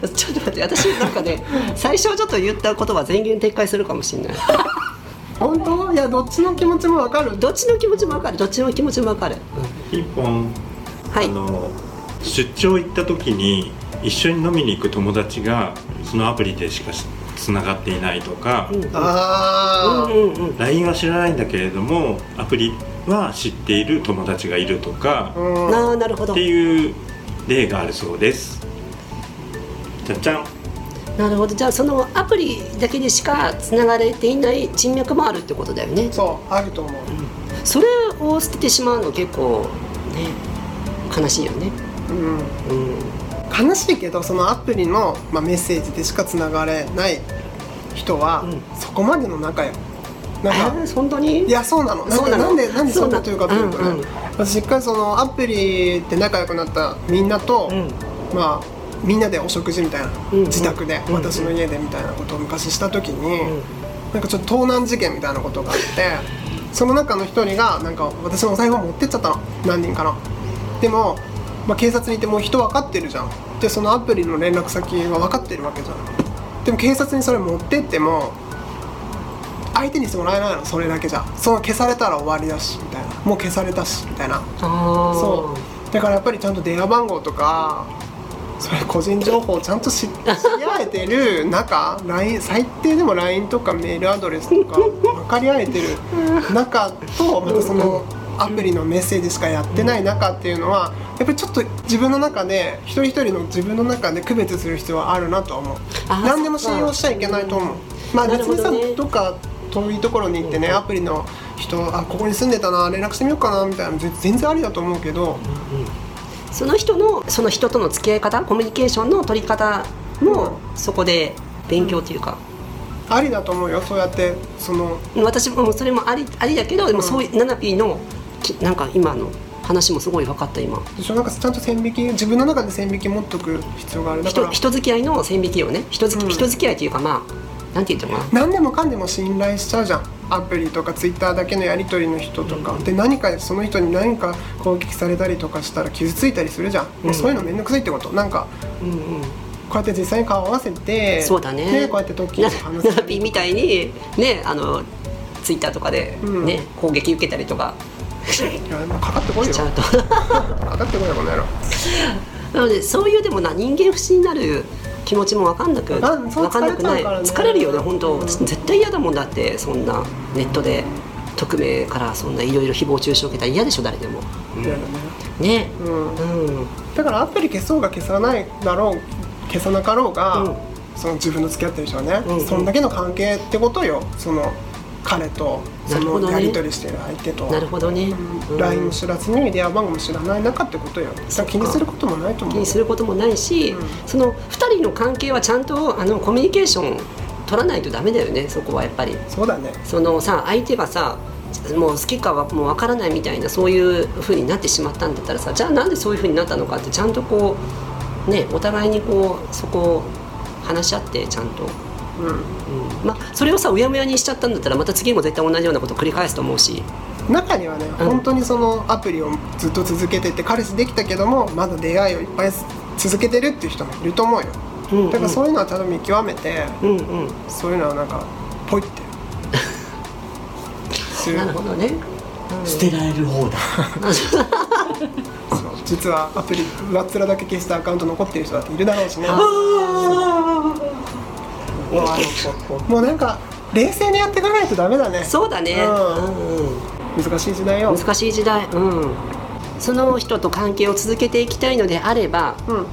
ちょっと待って私なんかね最初ちょっと言った言葉全言撤回するかもしれない。本当？いやどっちの気持ちもわかる。どっちの気持ちもわかる。どっちの気持ちもわかる、ピンポンはい。あの出張行った時に一緒に飲みに行く友達がそのアプリでしかつながっていないとか、うん。あうんうんうん。LINE は知らないんだけれどもアプリは知っている友達がいるとかあ、うん。ああなるほど。っていう例があるそうですじゃじゃん。なるほど。じゃあそのアプリだけでしかつながれていない人脈もあるってことだよね。そうあると思う。それを捨ててしまうの結構ね悲しいよね。うん。うん。悲しいけどそのアプリの、まあ、メッセージでしかつながれない人は、うん。そこまでの仲よなんかえー本当に？いやそうなの。なんそうななんでなんでそうなってるかというとね、うんうん。私一回そのアプリで仲良くなったみんなと、うん。まあみんなでお食事みたいな、うんうん。自宅で、うん私の家でみたいなことを昔した時に、うんなんかちょっと盗難事件みたいなことがあってその中の一人がなんか私のお財布を持ってっちゃったの。何人かの。でも、まあ、警察にいてもう人分かってるじゃん。でそのアプリの連絡先は分かってるわけじゃん。でも警察にそれ持ってっても相手にしてもらえないの。それだけじゃ。その消されたら終わりだしみたいな。もう消されたしみたいな。そう。だからやっぱりちゃんと電話番号とかそれ個人情報をちゃんと知知り合えてる中 LINE 最低でも LINE とかメールアドレスとか分かり合えてる中とまたそのアプリのメッセージしかやってない中っていうのはやっぱりちょっと自分の中で一人一人の自分の中で区別する必要はあるなとは思う。何でも信用しちゃいけないと思う。まあなる別にさ、ほどねどっか遠いところに行ってねアプリの人あここに住んでたな連絡してみようかなみたいな全全然ありだと思うけど、その人のその人との付き合い方コミュニケーションの取り方もそこで勉強というか、ありだと思うよ。そうやってその私もそれもありありだけどでもそういうナナピーのきなんか今の話もすごい分かった今。でしょなんかちゃんと線引き自分の中で線引き持っとく必要がある。だから人人付き合いの線引きをね。人付き,、うん。人付き合いというかまあなんて言っても。な何でもかんでも信頼しちゃうじゃん。アプリとかツイッターだけのやり取りの人とか、で何かその人に何か攻撃されたりとかしたら傷ついたりするじゃん、もうそういうの面倒くさいってこと。なんかうんうん。こうやって実際に顔合わせてそうだね。こうやって時な々話ナナピーみたいにねあのツイッターとかでうん。ね、攻撃受けたりとか。いやかかってこいよ。しちゃうと。かかってこいよこの野郎。なのでそういうでもな人間不信になる気持ちも分かんなく分かんなくない。疲れるよね本当、うん絶対嫌だもんだってそんなネットで匿名からそんないろいろ誹謗中傷受けたら嫌でしょ誰でも。うん。うん。だからアプリ消そうが消さないだろう消さなかろうが、うん。その自分の付き合ってる人はね、うんうん。そんだけの関係ってことよ。その彼とそのやり取りしてる相手と、なるほどね、うん。LINE も知らずに電話番号も知らない中ってことよ。気にすることもないと思う。気にすることもないし、うん。その2人の関係はちゃんとあのコミュニケーション取らないとダメだよねそこはやっぱり。そうだね。そのさ相手がさもう好きかはもう分からないみたいなそういう風になってしまったんだったらさじゃあなんでそういう風になったのかってちゃんとこうねお互いにこうそこを話し合ってちゃんと、うん。うんまあそれをさうやむやにしちゃったんだったらまた次も絶対同じようなことを繰り返すと思うし。中にはね、うん。本当にそのアプリをずっと続けてて彼氏できたけどもまだ出会いをいっぱい続けてるっていう人もいると思うよ。うんうん。だからそういうのはちゃんと見極めて、うんうん。そういうのはなんかポイって。する。なるほどね。捨てられる方だ。そう。実はアプリ上っ面だけ消したアカウント残ってる人だっているだろうしね もうなんか冷静にやっていかないとダメだね。そうだね、ううんうん。難しい時代よ。難しい時代。うん。その人と関係を続けていきたいのであればうん。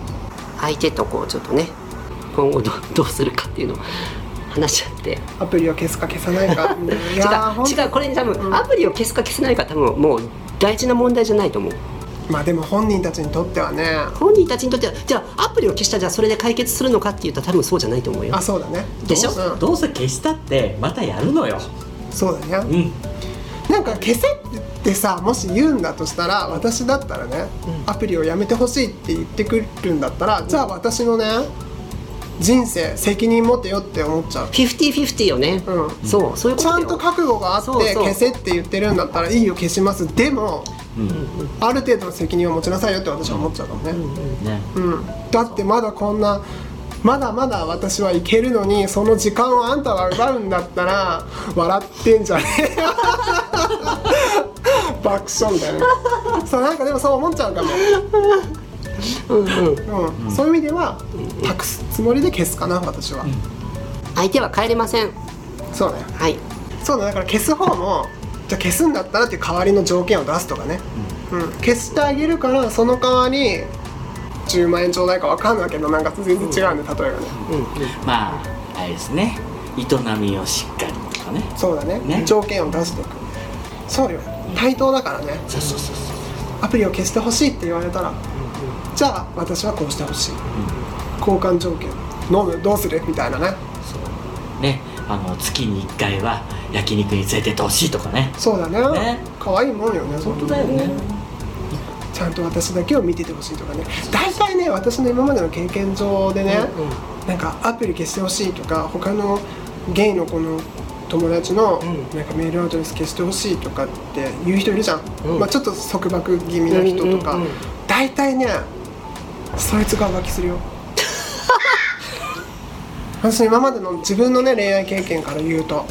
相手とこうちょっとね今後どどうするかっていうのを話し合って。アプリを消すか消さないか。い違う違うこれ多分、うん。アプリを消すか消せないか多分もう大事な問題じゃないと思うまあでも本人たちにとってはね。本人たちにとってはじゃあアプリを消したらじゃあそれで解決するのかっていうと多分そうじゃないと思うよ。あそうだね。でしょ？うんどうせ消したってまたやるのよ。そうだねうん。なんか消せってさもし言うんだとしたら私だったらね、アプリをやめてほしいって言ってくるんだったらじゃあ私のね人生責任持てよって思っちゃう。50-50よね、うん。そうそういうことよ。ちゃんと覚悟があって消せって言ってるんだったらいいよ消します。でもうんある程度の責任を持ちなさいよって私は思っちゃうかもね、ねうん、だってまだこんなまだまだ私はいけるのにその時間をあんたが奪うんだったら笑ってんじゃねえよ。爆笑みたいなそうなんかでもそう思っちゃうかも、うんうん。うん。そういう意味では託すつもりで消すかな私は、相手は帰れません。そうね。はい。そうだだから消す方もじゃあ消すんだったらっていう代わりの条件を出すとかね、うん。消してあげるからその代わり10万円ちょうだいか分かんないけどなんか全然違うんで例えがね、まああれですね。営みをしっかりとかね。そうだね。ね。条件を出しておく。そうよ対等だからね。そうそうそうそう。アプリを消してほしいって言われたらじゃあ私はこうしてほしい。交換条件。飲む？どうする？みたいなね。そう。ね。あの月に1回は焼肉に連れてってほしいとかね。そうだね。ね。可愛いもんよね。本当だよね。ちゃんと私だけを見ててほしいとかね。大体ね私の今までの経験上でね、なんかアプリ消してほしいとか他のゲイの子の友達のうん。なんかメールアドレス消してほしいとかって言う人いるじゃん、うん。まあ、ちょっと束縛気味な人とか、うんうんうん。大体ねそいつが浮気するよ。私今までの自分のね恋愛経験から言うと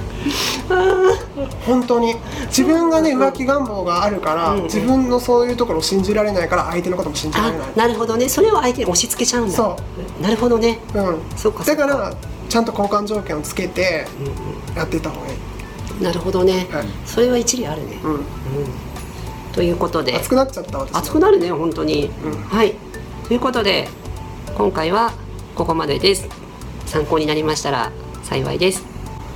本当に。自分がね浮気願望があるから、うんうん。自分のそういうところを信じられないから相手のことも信じらあれない。なるほどね。それを相手に押し付けちゃうんだ。そなるほどね。うん。そうかだからちゃんと交換条件をつけてやってた方がいい、なるほどね、はい。それは一理あるね、うん、ということで。熱くなっちゃった私。熱くなるね本当に、うん。はい。ということで今回はここまでです。参考になりましたら幸いです。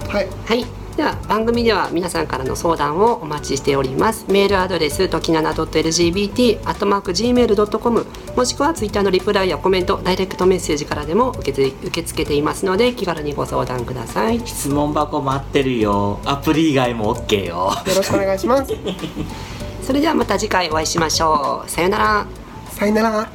はい。はいでは番組では皆さんからの相談をお待ちしております。メールアドレスときなな .lgbt.gmail.com もしくはツイッターのリプライやコメントダイレクトメッセージからでも受け付受け付けていますので気軽にご相談ください。質問箱待ってるよ。アプリ以外も OK よ。よろしくお願いします。それではまた次回お会いしましょう。さよなら。さよなら